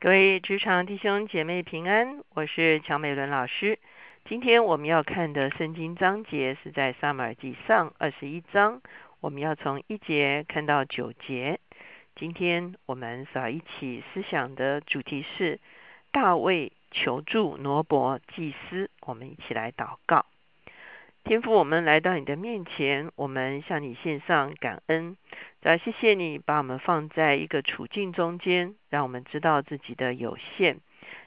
各位职场弟兄姐妹平安，我是乔美伦老师。今天我们要看的圣经章节是在撒母耳记上二十一章，我们要从一节看到九节。今天我们所一起思想的主题是大卫求助挪伯祭司。我们一起来祷告。天父，我们来到你的面前，我们向你献上感恩。再谢谢你把我们放在一个处境中间，让我们知道自己的有限。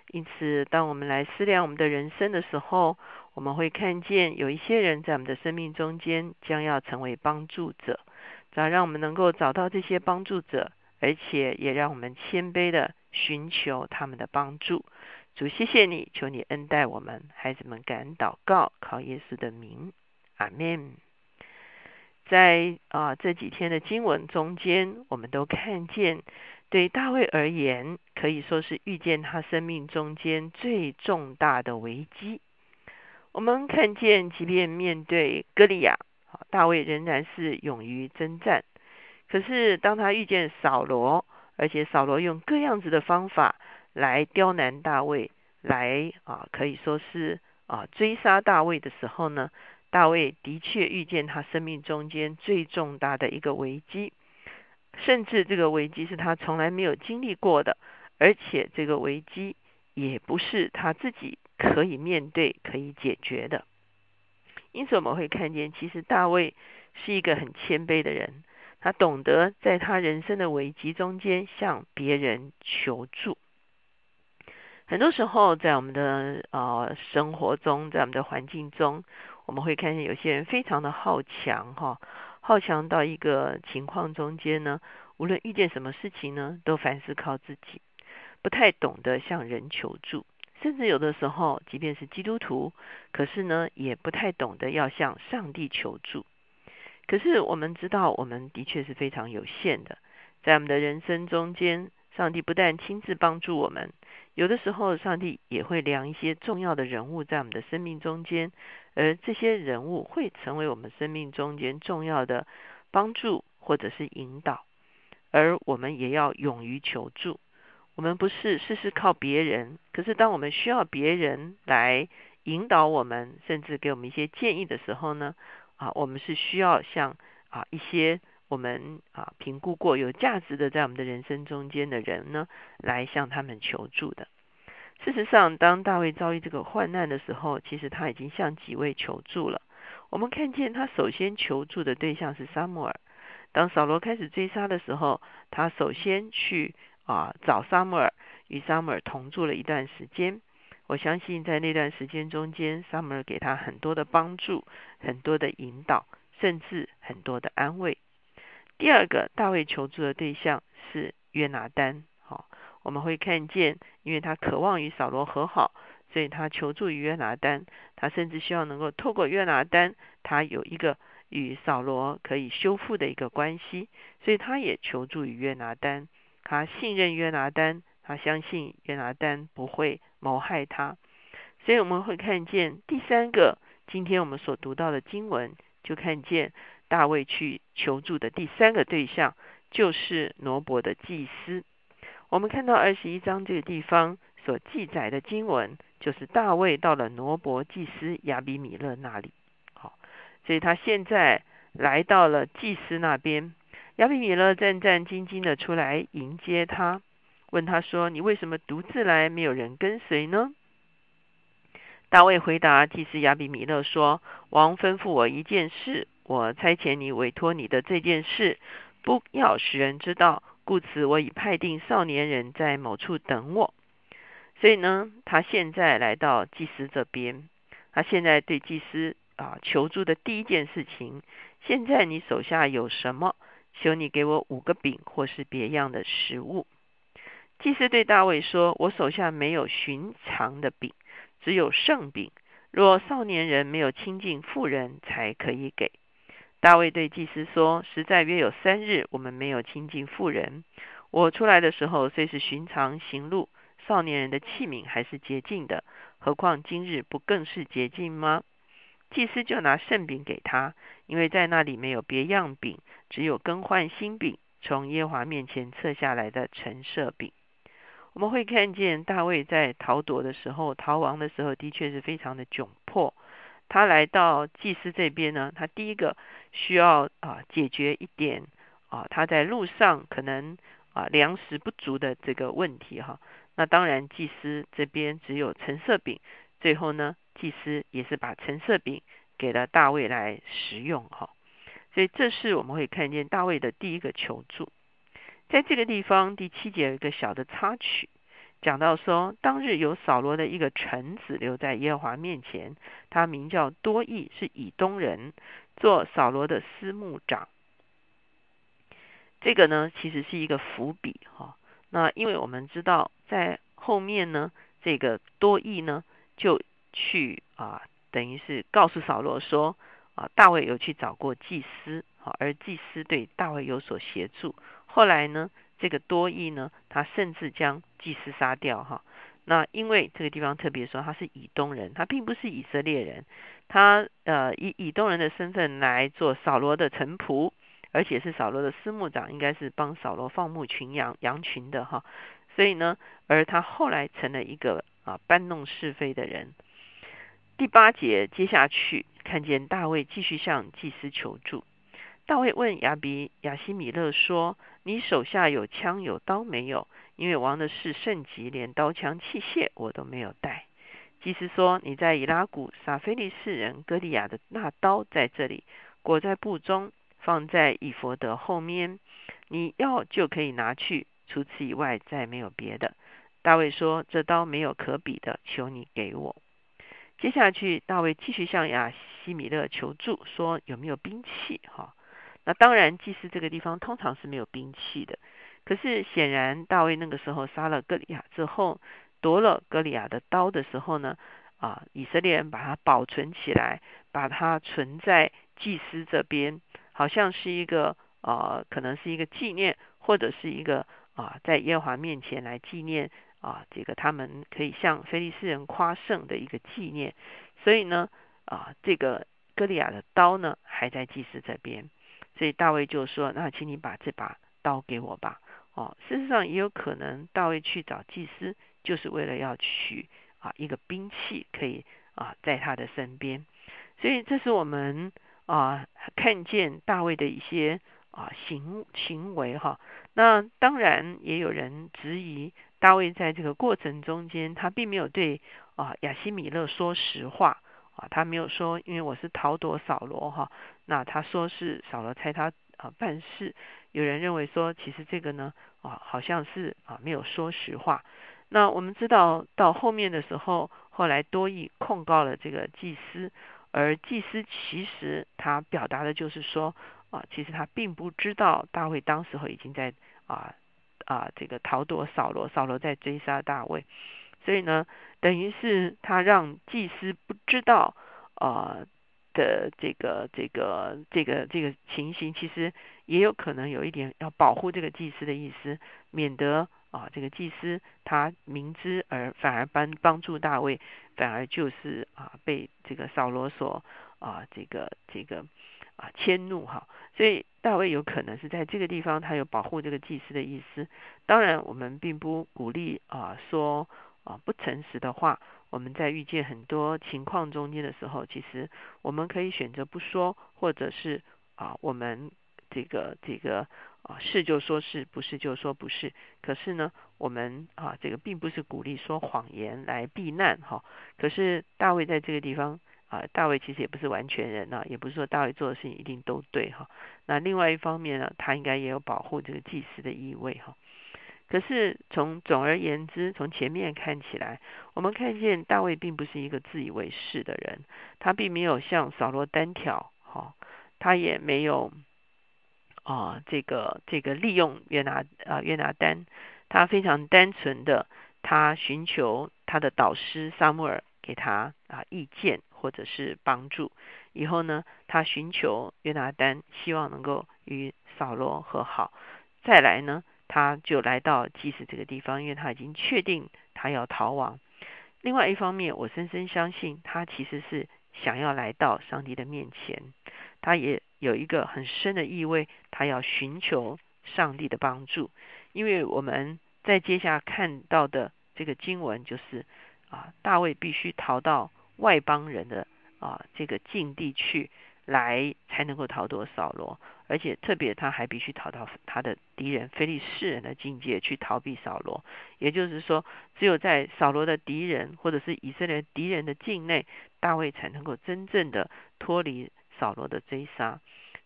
因此，当我们来思量我们的人生的时候，我们会看见有一些人在我们的生命中间将要成为帮助者。要让我们能够找到这些帮助者，而且也让我们谦卑的寻求他们的帮助。主，谢谢你，求你恩待我们，孩子们感恩祷告，靠耶稣的名，阿门。在啊这几天的经文中间，我们都看见，对大卫而言，可以说是遇见他生命中间最重大的危机。我们看见，即便面对歌利亚，大卫仍然是勇于征战。可是，当他遇见扫罗，而且扫罗用各样子的方法，来刁难大卫，来啊，可以说是啊追杀大卫的时候呢，大卫的确遇见他生命中间最重大的一个危机，甚至这个危机是他从来没有经历过的，而且这个危机也不是他自己可以面对、可以解决的。因此，我们会看见，其实大卫是一个很谦卑的人，他懂得在他人生的危机中间向别人求助。很多时候，在我们的呃生活中，在我们的环境中，我们会看见有些人非常的好强哈，好强到一个情况中间呢，无论遇见什么事情呢，都凡事靠自己，不太懂得向人求助，甚至有的时候，即便是基督徒，可是呢，也不太懂得要向上帝求助。可是我们知道，我们的确是非常有限的，在我们的人生中间，上帝不但亲自帮助我们。有的时候，上帝也会量一些重要的人物在我们的生命中间，而这些人物会成为我们生命中间重要的帮助或者是引导，而我们也要勇于求助。我们不是事事靠别人，可是当我们需要别人来引导我们，甚至给我们一些建议的时候呢，啊，我们是需要像啊一些。我们啊评估过有价值的在我们的人生中间的人呢，来向他们求助的。事实上，当大卫遭遇这个患难的时候，其实他已经向几位求助了。我们看见他首先求助的对象是撒母耳。当扫罗开始追杀的时候，他首先去啊找撒母耳，与撒母耳同住了一段时间。我相信在那段时间中间，撒母耳给他很多的帮助，很多的引导，甚至很多的安慰。第二个大卫求助的对象是约拿丹，好，我们会看见，因为他渴望与扫罗和好，所以他求助于约拿丹，他甚至希望能够透过约拿丹，他有一个与扫罗可以修复的一个关系，所以他也求助于约拿丹，他信任约拿丹，他相信约拿丹不会谋害他，所以我们会看见第三个，今天我们所读到的经文，就看见。大卫去求助的第三个对象就是挪伯的祭司。我们看到二十一章这个地方所记载的经文，就是大卫到了挪伯祭司亚比米勒那里。好，所以他现在来到了祭司那边。亚比米勒战战兢兢的出来迎接他，问他说：“你为什么独自来，没有人跟随呢？”大卫回答祭司亚比米勒说：“王吩咐我一件事。”我差遣你委托你的这件事，不要使人知道，故此我已派定少年人在某处等我。所以呢，他现在来到祭司这边，他现在对祭司啊求助的第一件事情，现在你手下有什么？求你给我五个饼或是别样的食物。祭司对大卫说：“我手下没有寻常的饼，只有圣饼。若少年人没有亲近妇人，才可以给。”大卫对祭司说：“实在约有三日，我们没有亲近妇人。我出来的时候虽是寻常行路，少年人的器皿还是洁净的。何况今日不更是洁净吗？”祭司就拿圣饼给他，因为在那里没有别样饼，只有更换新饼，从耶华面前撤下来的陈设饼。我们会看见大卫在逃躲的时候、逃亡的时候，的确是非常的窘迫。他来到祭司这边呢，他第一个需要啊解决一点啊他在路上可能啊粮食不足的这个问题哈。那当然祭司这边只有橙色饼，最后呢祭司也是把橙色饼给了大卫来食用哈。所以这是我们会看见大卫的第一个求助。在这个地方第七节有一个小的插曲。讲到说，当日有扫罗的一个臣子留在耶和华面前，他名叫多益，是以东人，做扫罗的司牧长。这个呢，其实是一个伏笔哈。那因为我们知道，在后面呢，这个多益呢，就去啊，等于是告诉扫罗说，啊，大卫有去找过祭司，好，而祭司对大卫有所协助。后来呢？这个多益呢，他甚至将祭司杀掉哈。那因为这个地方特别说他是以东人，他并不是以色列人，他呃以以东人的身份来做扫罗的臣仆，而且是扫罗的司牧长，应该是帮扫罗放牧群羊羊群的哈。所以呢，而他后来成了一个啊搬弄是非的人。第八节接下去看见大卫继续向祭司求助。大卫问亚比亚西米勒说：“你手下有枪有刀没有？因为王的事甚急，连刀枪器械我都没有带。”祭司说：“你在以拉谷撒菲利士人哥利亚的那刀在这里，裹在布中，放在以佛德后面。你要就可以拿去，除此以外再没有别的。”大卫说：“这刀没有可比的，求你给我。”接下去，大卫继续向亚西米勒求助，说：“有没有兵器？”哈。那当然，祭司这个地方通常是没有兵器的。可是显然，大卫那个时候杀了歌利亚之后，夺了歌利亚的刀的时候呢，啊，以色列人把它保存起来，把它存在祭司这边，好像是一个啊，可能是一个纪念，或者是一个啊，在耶和华面前来纪念啊，这个他们可以向非利士人夸胜的一个纪念。所以呢，啊，这个歌利亚的刀呢，还在祭司这边。所以大卫就说：“那请你把这把刀给我吧。”哦，事实上也有可能大卫去找祭司，就是为了要取啊一个兵器，可以啊在他的身边。所以这是我们啊看见大卫的一些啊行行为哈。那当然也有人质疑大卫在这个过程中间，他并没有对啊亚西米勒说实话。他没有说，因为我是逃躲扫罗哈。那他说是扫罗猜他啊办事。有人认为说，其实这个呢啊，好像是啊没有说实话。那我们知道到后面的时候，后来多益控告了这个祭司，而祭司其实他表达的就是说啊，其实他并不知道大卫当时候已经在啊啊这个逃躲扫罗，扫罗在追杀大卫。所以呢，等于是他让祭司不知道啊的这个这个这个这个情形，其实也有可能有一点要保护这个祭司的意思，免得啊这个祭司他明知而反而帮帮助大卫，反而就是啊被这个扫罗所啊这个这个啊迁怒哈。所以大卫有可能是在这个地方他有保护这个祭司的意思。当然，我们并不鼓励啊说。啊，不诚实的话，我们在遇见很多情况中间的时候，其实我们可以选择不说，或者是啊，我们这个这个啊是就说是不是就说不是。可是呢，我们啊这个并不是鼓励说谎言来避难哈。可是大卫在这个地方啊，大卫其实也不是完全人呐，也不是说大卫做的事情一定都对哈。那另外一方面呢，他应该也有保护这个祭司的意味哈。可是从总而言之，从前面看起来，我们看见大卫并不是一个自以为是的人，他并没有像扫罗单挑，哈，他也没有啊这个这个利用约拿啊约拿丹，他非常单纯的，他寻求他的导师撒母耳给他啊意见或者是帮助，以后呢，他寻求约拿丹，希望能够与扫罗和好，再来呢。他就来到祭司这个地方，因为他已经确定他要逃亡。另外一方面，我深深相信他其实是想要来到上帝的面前，他也有一个很深的意味，他要寻求上帝的帮助。因为我们在接下看到的这个经文就是啊，大卫必须逃到外邦人的啊这个境地去。来才能够逃脱扫罗，而且特别他还必须逃到他的敌人非利士人的境界去逃避扫罗。也就是说，只有在扫罗的敌人或者是以色列敌人的境内，大卫才能够真正的脱离扫罗的追杀。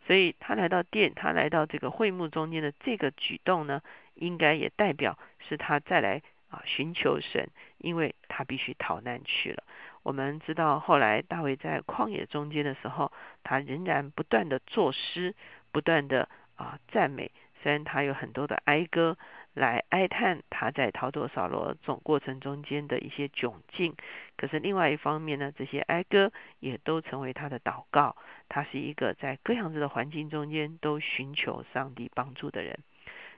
所以他来到殿，他来到这个会幕中间的这个举动呢，应该也代表是他再来啊寻求神，因为他必须逃难去了。我们知道，后来大卫在旷野中间的时候，他仍然不断的作诗，不断的啊赞美。虽然他有很多的哀歌来哀叹他在逃脱扫罗总过程中间的一些窘境，可是另外一方面呢，这些哀歌也都成为他的祷告。他是一个在各样子的环境中间都寻求上帝帮助的人。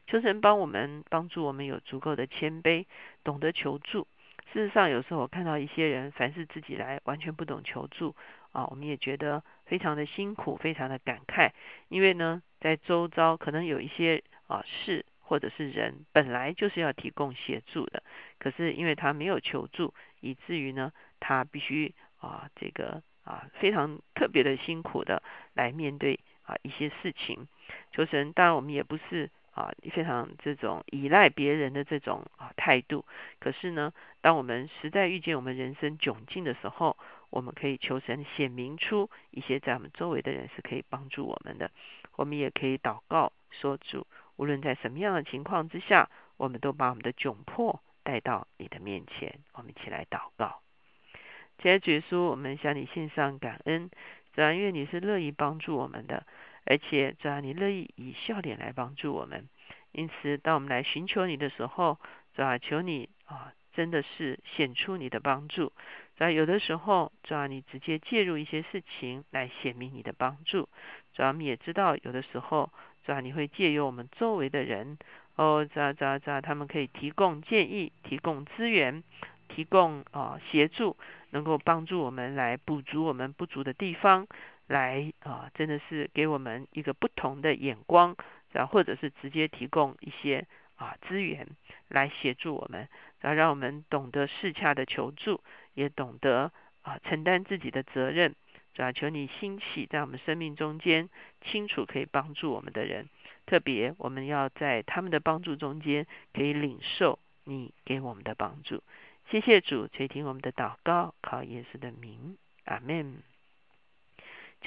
求神帮我们，帮助我们有足够的谦卑，懂得求助。事实上，有时候我看到一些人，凡是自己来，完全不懂求助啊，我们也觉得非常的辛苦，非常的感慨。因为呢，在周遭可能有一些啊事或者是人，本来就是要提供协助的，可是因为他没有求助，以至于呢，他必须啊这个啊非常特别的辛苦的来面对啊一些事情。求神，当然我们也不是。啊，非常这种依赖别人的这种啊态度。可是呢，当我们实在遇见我们人生窘境的时候，我们可以求神显明出一些在我们周围的人是可以帮助我们的。我们也可以祷告说主，无论在什么样的情况之下，我们都把我们的窘迫带到你的面前。我们一起来祷告。亲爱的主稣，我们向你献上感恩，主要因为你是乐意帮助我们的。而且，主要你乐意以笑脸来帮助我们，因此，当我们来寻求你的时候，主要求你啊，真的是显出你的帮助。主要有的时候，主要你直接介入一些事情来显明你的帮助。主要我们也知道，有的时候，主要你会借由我们周围的人，哦，主要主要主要他们可以提供建议、提供资源、提供啊协助，能够帮助我们来补足我们不足的地方。来啊，真的是给我们一个不同的眼光，然后或者是直接提供一些啊资源来协助我们，然后让我们懂得适恰的求助，也懂得啊承担自己的责任。主要求你兴起在我们生命中间，清楚可以帮助我们的人，特别我们要在他们的帮助中间，可以领受你给我们的帮助。谢谢主垂听我们的祷告，靠耶稣的名，阿门。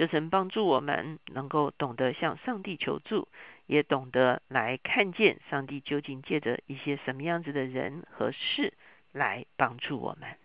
就曾帮助我们能够懂得向上帝求助，也懂得来看见上帝究竟借着一些什么样子的人和事来帮助我们。